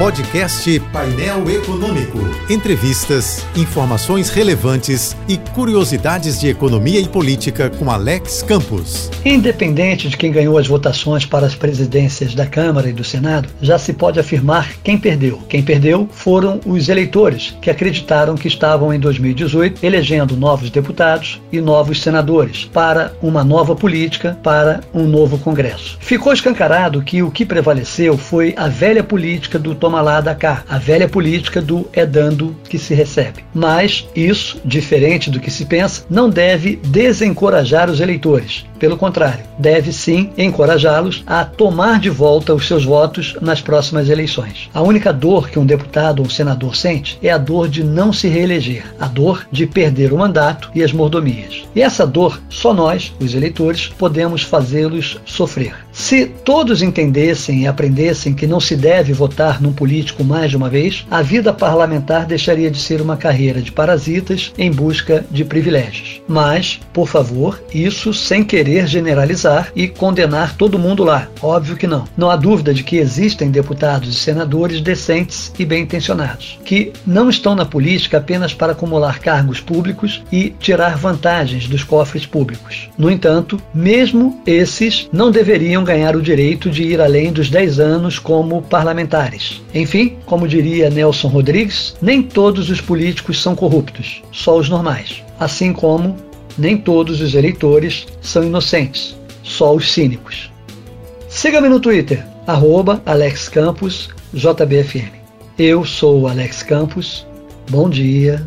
Podcast Painel Econômico. Entrevistas, informações relevantes e curiosidades de economia e política com Alex Campos. Independente de quem ganhou as votações para as presidências da Câmara e do Senado, já se pode afirmar quem perdeu. Quem perdeu foram os eleitores, que acreditaram que estavam em 2018 elegendo novos deputados e novos senadores para uma nova política, para um novo Congresso. Ficou escancarado que o que prevaleceu foi a velha política do toma lá da cá, a velha política do é dando que se recebe. Mas isso, diferente do que se pensa, não deve desencorajar os eleitores. Pelo contrário, deve sim encorajá-los a tomar de volta os seus votos nas próximas eleições. A única dor que um deputado ou um senador sente é a dor de não se reeleger, a dor de perder o mandato e as mordomias. E essa dor, só nós, os eleitores, podemos fazê-los sofrer. Se todos entendessem e aprendessem que não se deve votar num político mais de uma vez, a vida parlamentar deixaria de ser uma carreira de parasitas em busca de privilégios. Mas, por favor, isso sem querer generalizar e condenar todo mundo lá. Óbvio que não. Não há dúvida de que existem deputados e senadores decentes e bem intencionados, que não estão na política apenas para acumular cargos públicos e tirar vantagens dos cofres públicos. No entanto, mesmo esses não deveriam ganhar o direito de ir além dos 10 anos como parlamentares. Enfim, como diria Nelson Rodrigues, nem todos os políticos são corruptos, só os normais. Assim como nem todos os eleitores são inocentes, só os cínicos. Siga-me no Twitter, arroba Alex Campos, JBFM. Eu sou Alex Campos, bom dia